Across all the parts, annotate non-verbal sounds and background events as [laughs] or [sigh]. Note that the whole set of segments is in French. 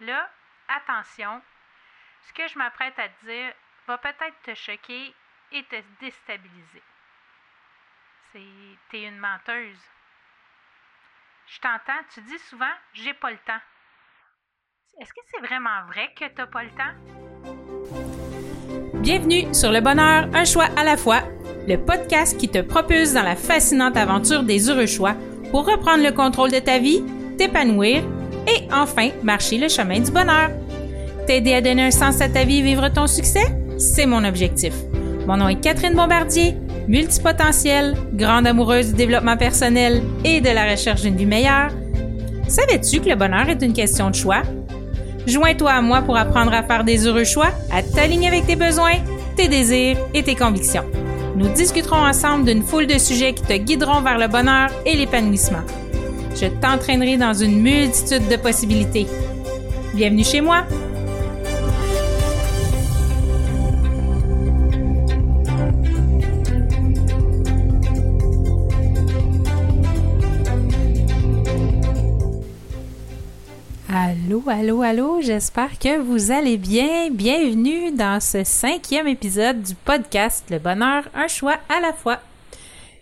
Là, attention, ce que je m'apprête à dire va peut-être te choquer et te déstabiliser. T'es une menteuse. Je t'entends, tu dis souvent j'ai pas le temps. Est-ce que c'est vraiment vrai que t'as pas le temps? Bienvenue sur Le Bonheur, un choix à la fois, le podcast qui te propulse dans la fascinante aventure des heureux choix pour reprendre le contrôle de ta vie, t'épanouir et enfin marcher le chemin du bonheur. T'aider à donner un sens à ta vie et vivre ton succès, c'est mon objectif. Mon nom est Catherine Bombardier, multipotentielle, grande amoureuse du développement personnel et de la recherche d'une vie meilleure. Savais-tu que le bonheur est une question de choix? Joins-toi à moi pour apprendre à faire des heureux choix, à t'aligner avec tes besoins, tes désirs et tes convictions. Nous discuterons ensemble d'une foule de sujets qui te guideront vers le bonheur et l'épanouissement. Je t'entraînerai dans une multitude de possibilités. Bienvenue chez moi! Allô, allô, allô, j'espère que vous allez bien. Bienvenue dans ce cinquième épisode du podcast Le bonheur, un choix à la fois.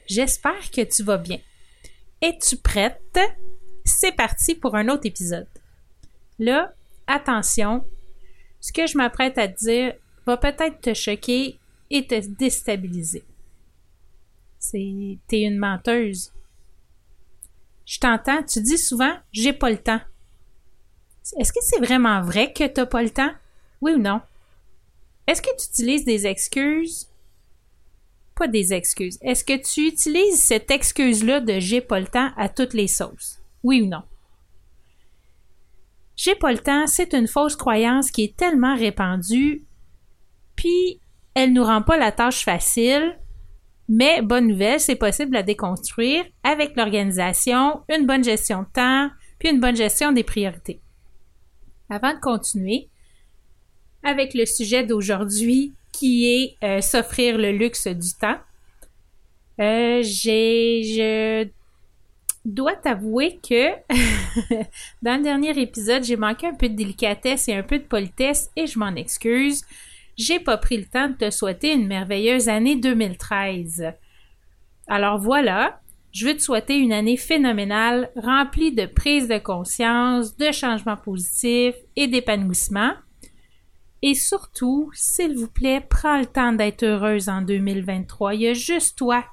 J'espère que tu vas bien. Es-tu prête? C'est parti pour un autre épisode. Là, attention, ce que je m'apprête à dire va peut-être te choquer et te déstabiliser. C'est t'es une menteuse. Je t'entends, tu dis souvent j'ai pas le temps. Est-ce que c'est vraiment vrai que t'as pas le temps? Oui ou non? Est-ce que tu utilises des excuses? Pas des excuses. Est-ce que tu utilises cette excuse-là de j'ai pas le temps à toutes les sauces? Oui ou non? J'ai pas le temps, c'est une fausse croyance qui est tellement répandue, puis elle nous rend pas la tâche facile, mais bonne nouvelle, c'est possible à déconstruire avec l'organisation, une bonne gestion de temps, puis une bonne gestion des priorités. Avant de continuer avec le sujet d'aujourd'hui qui est euh, s'offrir le luxe du temps, euh, j'ai, je dois t'avouer que [laughs] dans le dernier épisode, j'ai manqué un peu de délicatesse et un peu de politesse et je m'en excuse. J'ai pas pris le temps de te souhaiter une merveilleuse année 2013. Alors voilà, je veux te souhaiter une année phénoménale, remplie de prise de conscience, de changements positifs et d'épanouissement. Et surtout, s'il vous plaît, prends le temps d'être heureuse en 2023. Il y a juste toi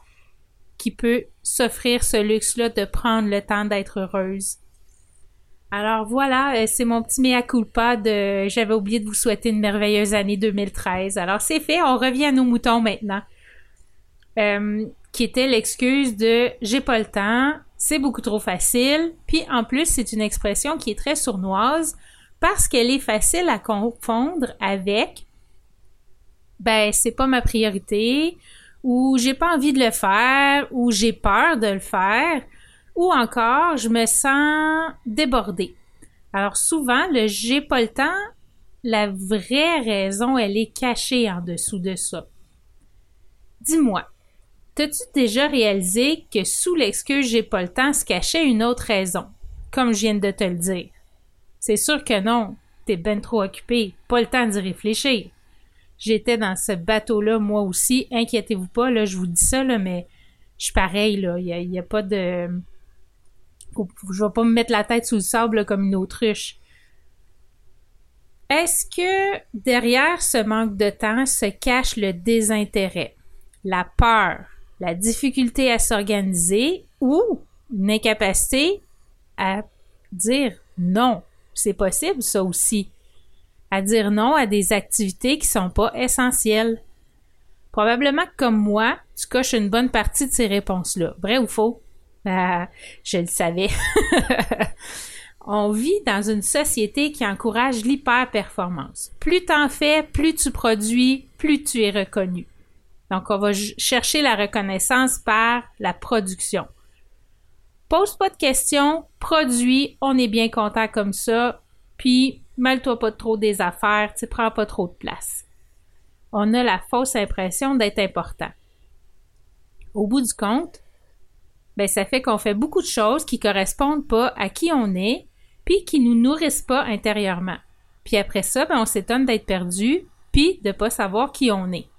qui peut s'offrir ce luxe-là de prendre le temps d'être heureuse. Alors voilà, euh, c'est mon petit mea culpa de j'avais oublié de vous souhaiter une merveilleuse année 2013. Alors c'est fait, on revient à nos moutons maintenant. Euh, qui était l'excuse de j'ai pas le temps, c'est beaucoup trop facile, puis en plus c'est une expression qui est très sournoise parce qu'elle est facile à confondre avec ben c'est pas ma priorité ou j'ai pas envie de le faire ou j'ai peur de le faire ou encore je me sens débordée. Alors souvent le j'ai pas le temps, la vraie raison elle est cachée en dessous de ça. Dis-moi, T'as-tu déjà réalisé que sous l'excuse j'ai pas le temps se cachait une autre raison, comme je viens de te le dire? C'est sûr que non, t'es ben trop occupé, pas le temps d'y réfléchir. J'étais dans ce bateau-là, moi aussi, inquiétez-vous pas, là, je vous dis ça, là, mais je suis pareil, là, il n'y a, pas de... Je vais pas me mettre la tête sous le sable comme une autruche. Est-ce que derrière ce manque de temps se cache le désintérêt, la peur, la difficulté à s'organiser ou une incapacité à dire non? C'est possible, ça aussi. À dire non à des activités qui sont pas essentielles. Probablement que comme moi, tu coches une bonne partie de ces réponses-là. Vrai ou faux? Ah, je le savais. [laughs] On vit dans une société qui encourage l'hyper-performance. Plus t'en fais, plus tu produis, plus tu es reconnu. Donc, on va chercher la reconnaissance par la production. Pose pas de questions, produis, on est bien content comme ça, puis mêle-toi pas trop des affaires, tu prends pas trop de place. On a la fausse impression d'être important. Au bout du compte, ben ça fait qu'on fait beaucoup de choses qui correspondent pas à qui on est puis qui nous nourrissent pas intérieurement. Puis après ça, ben, on s'étonne d'être perdu, puis de pas savoir qui on est.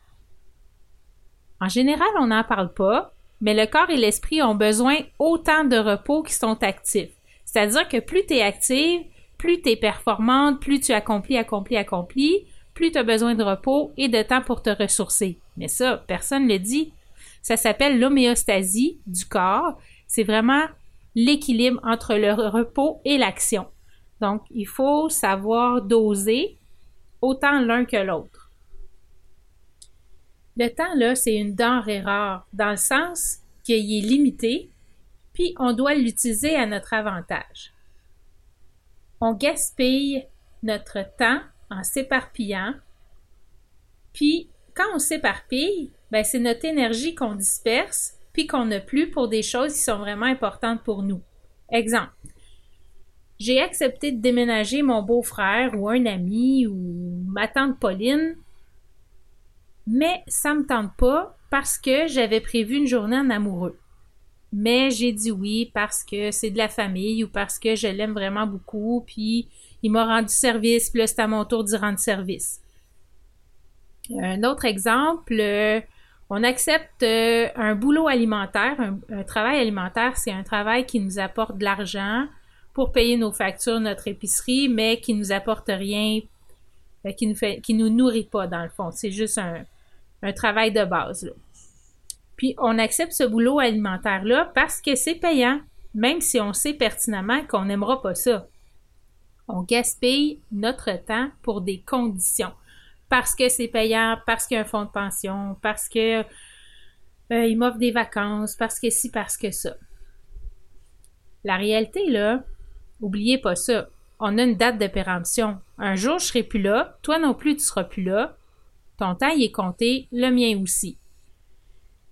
En général, on n'en parle pas, mais le corps et l'esprit ont besoin autant de repos qu'ils sont actifs. C'est-à-dire que plus tu es active, plus tu es performante, plus tu accomplis, accomplis, accomplis, plus tu as besoin de repos et de temps pour te ressourcer. Mais ça, personne ne le dit. Ça s'appelle l'homéostasie du corps. C'est vraiment l'équilibre entre le repos et l'action. Donc, il faut savoir doser autant l'un que l'autre. Le temps, là, c'est une denrée rare, dans le sens qu'il est limité, puis on doit l'utiliser à notre avantage. On gaspille notre temps en s'éparpillant, puis quand on s'éparpille, ben c'est notre énergie qu'on disperse, puis qu'on n'a plus pour des choses qui sont vraiment importantes pour nous. Exemple, j'ai accepté de déménager mon beau-frère ou un ami ou ma tante Pauline, mais ça me tente pas parce que j'avais prévu une journée en amoureux. Mais j'ai dit oui parce que c'est de la famille ou parce que je l'aime vraiment beaucoup, puis il m'a rendu service, puis là c'est à mon tour d'y rendre service. Un autre exemple, euh, on accepte euh, un boulot alimentaire, un, travail alimentaire, c'est un travail qui nous apporte de l'argent pour payer nos factures, notre épicerie, mais qui nous apporte rien, euh, qui nous fait, qui nous nourrit pas dans le fond. C'est juste un, un travail de base. Puis on accepte ce boulot alimentaire-là parce que c'est payant, même si on sait pertinemment qu'on n'aimera pas ça. On gaspille notre temps pour des conditions parce que c'est payant, parce qu'il y a un fonds de pension, parce que euh, il m'offre des vacances, parce que si, parce que ça. La réalité, là, oubliez pas ça. On a une date de péremption. Un jour, je serai plus là, toi non plus, tu seras plus là. Ton temps, est compté, le mien aussi.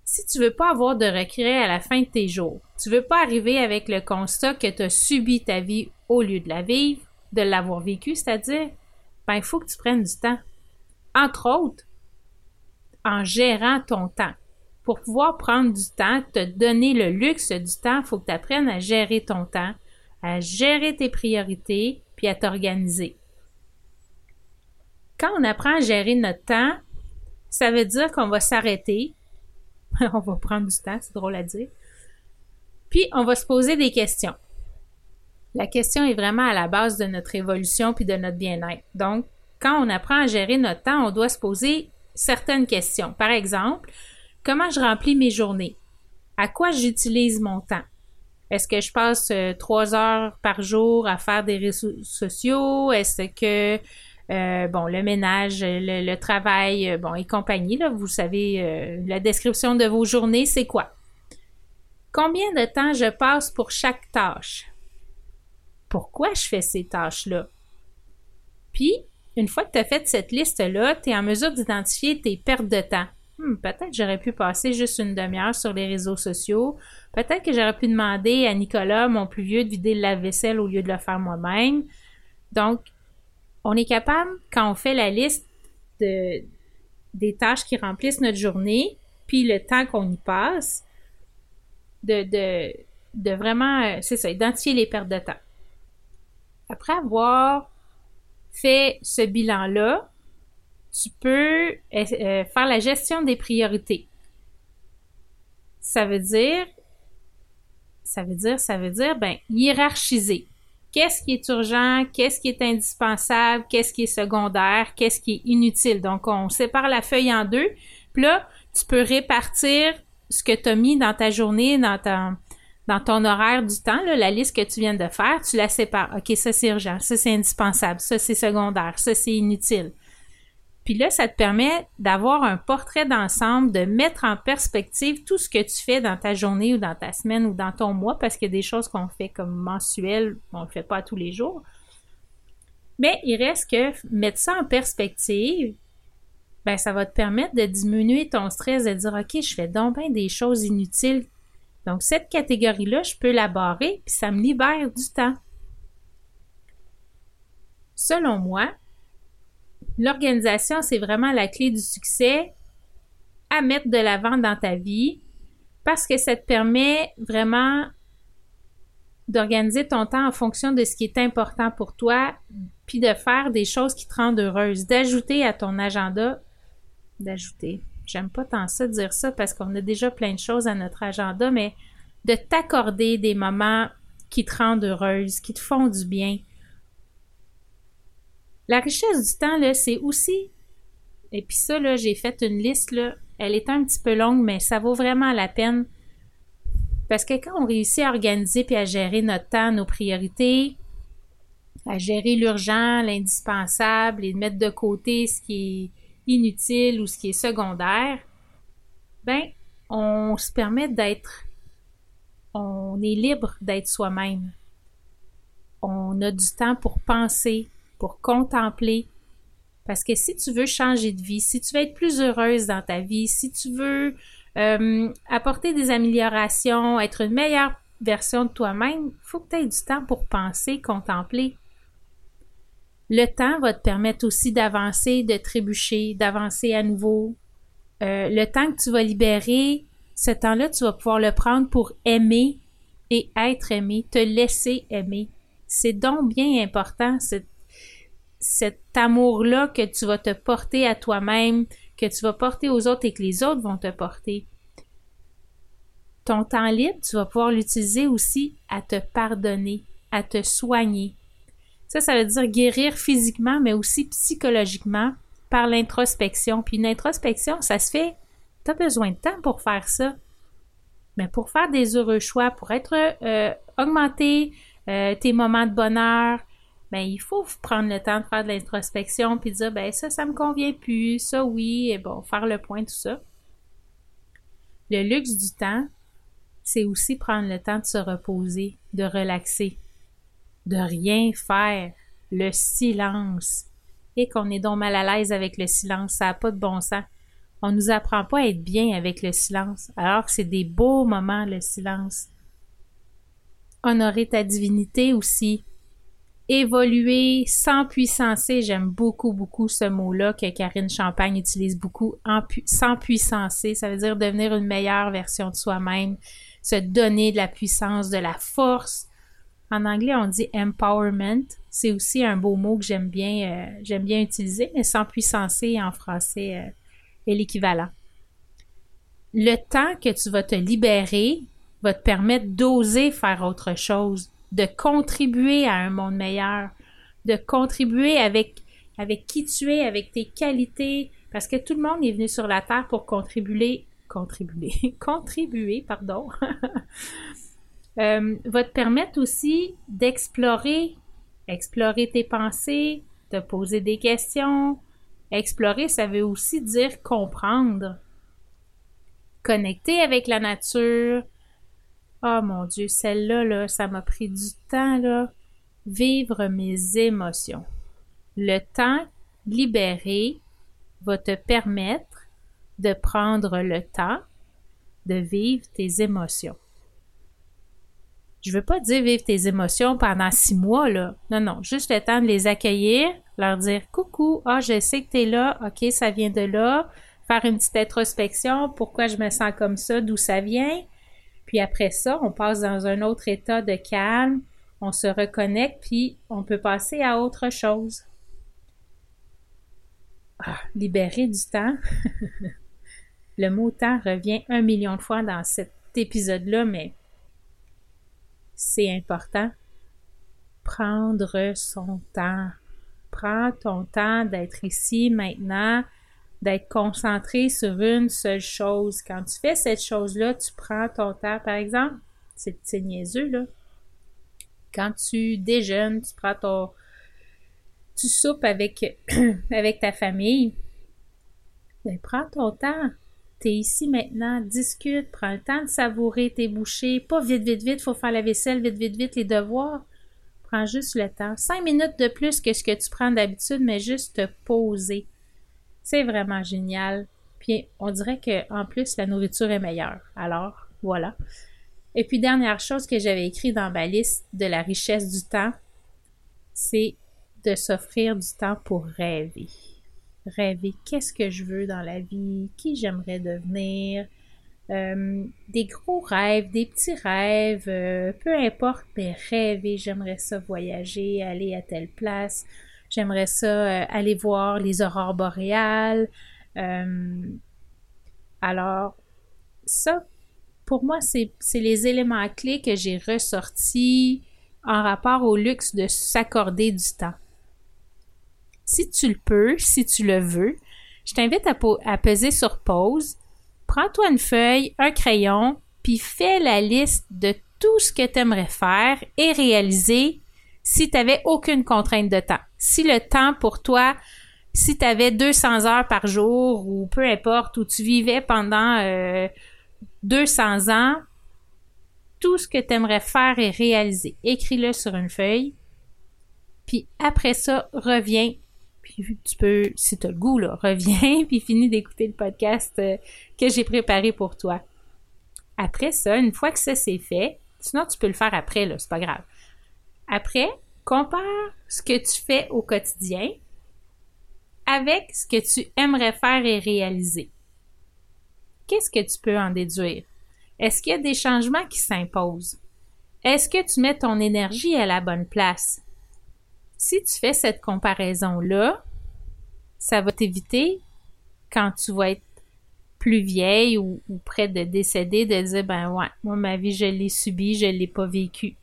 Si tu veux pas avoir de regret à la fin de tes jours, tu veux pas arriver avec le constat que tu as subi ta vie au lieu de la vivre, de l'avoir vécu, c'est-à-dire, ben, il faut que tu prennes du temps entre autres, en gérant ton temps. Pour pouvoir prendre du temps, te donner le luxe du temps, il faut que tu apprennes à gérer ton temps, à gérer tes priorités, puis à t'organiser. Quand on apprend à gérer notre temps, ça veut dire qu'on va s'arrêter. [laughs] on va prendre du temps, c'est drôle à dire. Puis on va se poser des questions. La question est vraiment à la base de notre évolution puis de notre bien-être. Donc, quand on apprend à gérer notre temps, on doit se poser certaines questions. Par exemple, comment je remplis mes journées? À quoi j'utilise mon temps? Est-ce que je passe euh, trois heures par jour à faire des réseaux sociaux? Est-ce que euh, bon, le ménage, le, travail, euh, bon, et compagnie, là, vous savez, la description de vos journées, c'est quoi? Combien de temps je passe pour chaque tâche? Pourquoi je fais ces tâches-là? Puis, une fois que tu as fait cette liste-là, tu es en mesure d'identifier tes pertes de temps. Hmm, peut-être j'aurais pu passer juste une demi-heure sur les réseaux sociaux. Peut-être que j'aurais pu demander à Nicolas, mon plus vieux, de vider le lave-vaisselle au lieu de le faire moi-même. Donc, on est capable, quand on fait la liste de, des tâches qui remplissent notre journée, puis le temps qu'on y passe, de, vraiment, euh, c'est ça, identifier les pertes de temps. Après avoir fais ce bilan-là, tu peux euh, euh, faire la gestion des priorités. Ça veut dire, ça veut dire, ça veut dire, ben, hiérarchiser. Qu'est-ce qui est urgent, qu'est-ce qui est indispensable, qu'est-ce qui est secondaire, qu'est-ce qui est inutile. Donc, on sépare la feuille en deux. Puis là, tu peux répartir ce que tu as mis dans ta journée, dans ton horaire du temps, la liste que tu viens de faire, tu la sépares. OK, ça c'est urgent, ça c'est indispensable, ça c'est secondaire, ça c'est inutile. Puis là, ça te permet d'avoir un portrait d'ensemble, de mettre en perspective tout ce que tu fais dans ta journée ou dans ta semaine ou dans ton mois, parce qu'il y des choses qu'on fait comme mensuel, on ne le fait pas tous les jours. Mais il reste que mettre ça en perspective, ben ça va te permettre de diminuer ton stress, de dire OK, je fais donc bien des choses inutiles donc, cette catégorie-là, je peux la barrer, puis ça me libère du temps. Selon moi, l'organisation, c'est vraiment la clé du succès à mettre de l'avant dans ta vie parce que ça te permet vraiment d'organiser ton temps en fonction de ce qui est important pour toi, puis de faire des choses qui te rendent heureuse, d'ajouter à ton agenda, d'ajouter. J'aime pas tant ça dire ça parce qu'on a déjà plein de choses à notre agenda, mais de t'accorder des moments qui te rendent heureuse, qui te font du bien. La richesse du temps, là, c'est aussi, et puis ça, là, j'ai fait une liste, elle est un petit peu longue, mais ça vaut vraiment la peine. Parce que quand on réussit à organiser puis à gérer notre temps, nos priorités, à gérer l'urgent, l'indispensable et de mettre de côté ce qui est inutile ou ce qui est secondaire, ben, on se permet d'être, on est libre d'être soi-même. On a du temps pour penser, pour contempler. Parce que si tu veux changer de vie, si tu veux être plus heureuse dans ta vie, si tu veux euh, apporter des améliorations, être une meilleure version de toi-même, il faut que tu aies du temps pour penser, contempler. Le temps va te permettre aussi d'avancer, de trébucher, d'avancer à nouveau. Euh, le temps que tu vas libérer, ce temps-là, tu vas pouvoir le prendre pour aimer et être aimé, te laisser aimer. C'est donc bien important, cet amour-là que tu vas te porter à toi-même, que tu vas porter aux autres et que les autres vont te porter. Ton temps libre, tu vas pouvoir l'utiliser aussi à te pardonner, à te soigner. Ça, ça veut dire guérir physiquement, mais aussi psychologiquement par l'introspection. Puis une introspection, ça se fait, tu as besoin de temps pour faire ça. Mais pour faire des heureux choix, pour être euh, augmenter euh, tes moments de bonheur, ben il faut prendre le temps de faire de l'introspection puis dire ben ça ça me convient plus, ça oui et bon faire le point tout ça. Le luxe du temps, c'est aussi prendre le temps de se reposer, de relaxer, de rien faire, le silence. Et qu'on est donc mal à l'aise avec le silence, ça n'a pas de bon sens. On nous apprend pas à être bien avec le silence, alors que c'est des beaux moments, le silence. Honorer ta divinité aussi, évoluer sans puissancer. J'aime beaucoup, beaucoup ce mot-là que Karine Champagne utilise beaucoup. sans puissancer, ça veut dire devenir une meilleure version de soi-même, se donner de la puissance, de la force. En anglais, on dit empowerment. C'est aussi un beau mot que j'aime bien, euh, bien utiliser, mais sans puissancer en français euh, est l'équivalent. Le temps que tu vas te libérer va te permettre d'oser faire autre chose, de contribuer à un monde meilleur, de contribuer avec, avec qui tu es, avec tes qualités, parce que tout le monde est venu sur la Terre pour contribuer, contribuer, [laughs] contribuer, pardon, [laughs] euh, va te permettre aussi d'explorer, explorer tes pensées, te poser des questions. Explorer, ça veut aussi dire comprendre, connecter avec la nature, Oh mon Dieu, celle-là, là, ça m'a pris du temps, là. Vivre mes émotions. Le temps libéré va te permettre de prendre le temps de vivre tes émotions. Je veux pas dire vivre tes émotions pendant six mois, là. Non, non, juste le temps de les accueillir, leur dire coucou, ah, je sais que tu es là, ok, ça vient de là, faire une petite introspection, pourquoi je me sens comme ça, d'où ça vient, puis après ça, on passe dans un autre état de calme, on se reconnecte, puis on peut passer à autre chose. Ah, libérer du temps. [laughs] Le mot temps revient un million de fois dans cet épisode-là, mais c'est important. Prendre son temps. Prends ton temps d'être ici maintenant, d'être concentré sur une seule chose. Quand tu fais cette chose-là, tu prends ton temps. Par exemple, c'est niaiseux, là. Quand tu déjeunes, tu prends ton. Tu soupes avec, [clears throat] avec ta famille. Ben, prends ton temps. Tu es ici maintenant, discute, prends le temps de savourer tes bouchées. Pas vite, vite, vite, faut faire la vaisselle, vite, vite, vite, les devoirs. Prends juste le temps. Cinq minutes de plus que ce que tu prends d'habitude, mais juste te poser. C'est vraiment génial. Puis on dirait que en plus la nourriture est meilleure. Alors, voilà. Et puis dernière chose que j'avais écrit dans ma liste de la richesse du temps, c'est de s'offrir du temps pour rêver. Rêver qu'est-ce que je veux dans la vie, qui j'aimerais devenir, Euh, des gros rêves, des petits rêves, euh, peu importe, mais rêver, j'aimerais ça voyager, aller à telle place, j'aimerais ça aller voir les aurores boréales. alors, ça, pour moi, c'est les éléments clés que j'ai ressortis en rapport au luxe de s'accorder du temps. Si tu le peux, si tu le veux, je t'invite à, peser sur pause, prends-toi une feuille, un crayon, puis fais la liste de tout ce que tu aimerais faire et réaliser si tu n'avais aucune contrainte de temps. Si le temps pour toi, si tu avais 200 heures par jour ou peu importe, où tu vivais pendant 200 euh, ans, tout ce que tu aimerais faire et réaliser. Écris-le sur une feuille. Puis après ça, reviens. Puis tu peux, si tu as le goût, là, [laughs] reviens, puis finis d'écouter le podcast euh, que j'ai préparé pour toi. Après ça, une fois que ça c'est fait, sinon tu peux le faire après, là, c'est pas grave. Après, compare ce que tu fais au quotidien avec ce que tu aimerais faire et réaliser. Qu'est-ce que tu peux en déduire? Est-ce qu'il y a des changements qui s'imposent? Est-ce que tu mets ton énergie à la bonne place? Si tu fais cette comparaison-là, ça va t'éviter, quand tu vas être plus vieille ou, près de décéder, de dire, ben ouais, moi, ma vie, je l'ai subie, je l'ai pas vécue.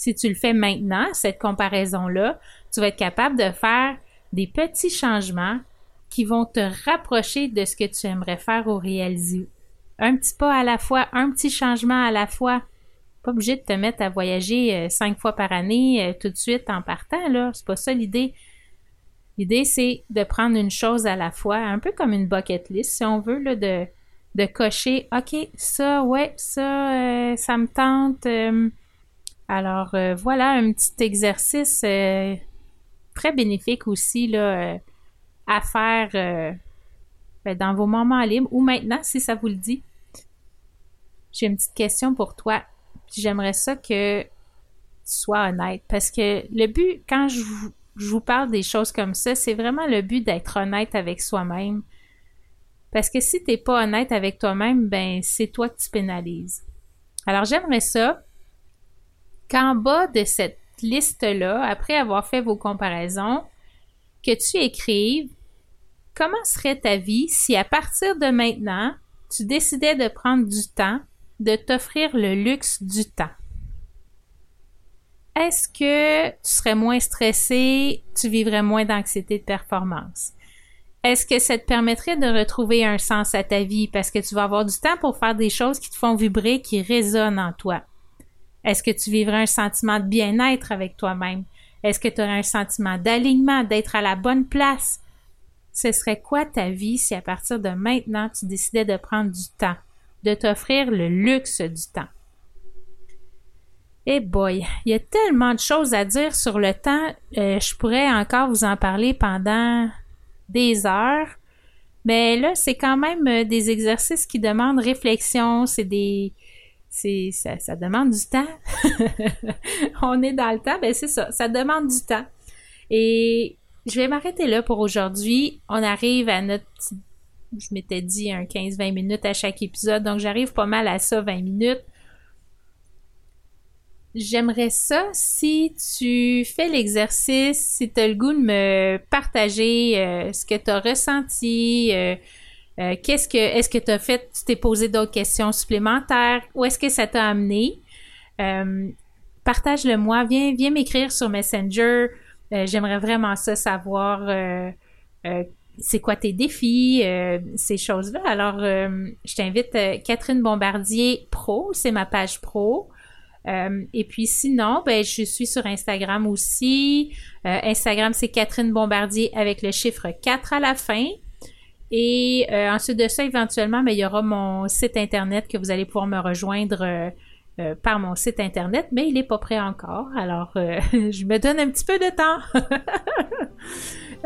Si tu le fais maintenant, cette comparaison-là, tu vas être capable de faire des petits changements qui vont te rapprocher de ce que tu aimerais faire ou réaliser un petit pas à la fois, un petit changement à la fois. Pas obligé de te mettre à voyager euh, cinq fois par année euh, tout de suite en partant, là. C'est pas ça l'idée. L'idée, c'est de prendre une chose à la fois, un peu comme une bucket list, si on veut, là, de, de cocher, OK, ça, ouais, ça, euh, ça me tente. Alors, voilà un petit exercice très bénéfique aussi, là, à faire ben, dans vos moments libres ou maintenant, si ça vous le dit j'ai une petite question pour toi. J'aimerais ça que tu sois honnête. Parce que le but, quand je vous, parle des choses comme ça, c'est vraiment le but d'être honnête avec soi-même. Parce que si tu n'es pas honnête avec toi-même, ben c'est toi tu pénalises. Alors j'aimerais ça qu'en bas de cette liste-là, après avoir fait vos comparaisons, que tu écrives comment serait ta vie si à partir de maintenant, tu décidais de prendre du temps de t'offrir le luxe du temps? Est-ce que tu serais moins stressé, tu vivrais moins d'anxiété de performance? Est-ce que ça te permettrait de retrouver un sens à ta vie parce que tu vas avoir du temps pour faire des choses qui te font vibrer, qui résonnent en toi? Est-ce que tu vivrais un sentiment de bien-être avec toi-même? Est-ce que tu aurais un sentiment d'alignement, d'être à la bonne place? Ce serait quoi ta vie si à partir de maintenant tu décidais de prendre du temps? de t'offrir le luxe du temps? Eh boy, il y a tellement de choses à dire sur le temps, euh, je pourrais encore vous en parler pendant des heures. Mais là, c'est quand même euh, des exercices qui demandent réflexion, c'est des c'est ça, ça demande du temps. [laughs] On est dans le temps, ben c'est ça, ça demande du temps. Et je vais m'arrêter là pour aujourd'hui. On arrive à notre je m'étais dit un 15-20 minutes à chaque épisode, donc j'arrive pas mal à ça, 20 minutes. J'aimerais ça si tu fais l'exercice, si tu as le goût de me partager euh, ce que tu as ressenti, euh, euh, qu'est-ce que est-ce que tu as fait, tu t'es posé d'autres questions supplémentaires, où est-ce que ça t'a amené? Partage-le moi, viens, viens m'écrire sur Messenger. J'aimerais vraiment ça savoir c'est quoi tes défis, euh, ces choses-là. Alors, euh, je t'invite, euh, Catherine Bombardier Pro, c'est ma page pro. et puis sinon, ben, je suis sur Instagram aussi. Instagram, c'est Catherine Bombardier avec le chiffre 4 à la fin. Et ensuite de ça, éventuellement, ben, il y aura mon site internet que vous allez pouvoir me rejoindre par mon site internet, mais il n'est pas prêt encore. Alors, [laughs] je me donne un petit peu de temps. [laughs]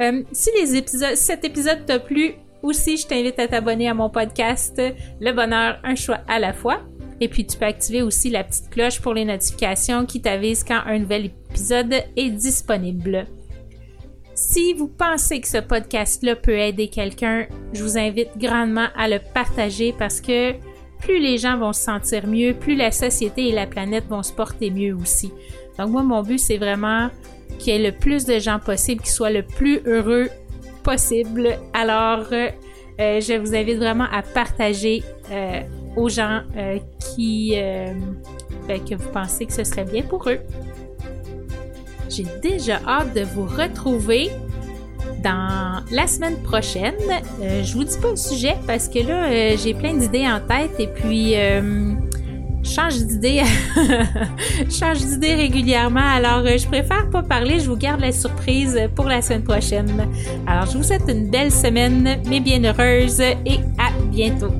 Euh, si les épisodes, cet épisode t'a plu, aussi, je t'invite à t'abonner à mon podcast Le bonheur, un choix à la fois. Et puis, tu peux activer aussi la petite cloche pour les notifications qui t'avisent quand un nouvel épisode est disponible. Si vous pensez que ce podcast-là peut aider quelqu'un, je vous invite grandement à le partager parce que plus les gens vont se sentir mieux, plus la société et la planète vont se porter mieux aussi. Donc moi, mon but, c'est vraiment qu'il y ait le plus de gens possible qui soient le plus heureux possible. Alors, euh, euh, je vous invite vraiment à partager euh, aux gens qui ben, que vous pensez que ce serait bien pour eux. J'ai déjà hâte de vous retrouver dans la semaine prochaine. je vous dis pas le sujet parce que là j'ai plein d'idées en tête et puis change d'idée, [laughs] change d'idée régulièrement. Alors, euh, je préfère pas parler. Je vous garde la surprise pour la semaine prochaine. Alors, je vous souhaite une belle semaine, mais bien heureuse et à bientôt.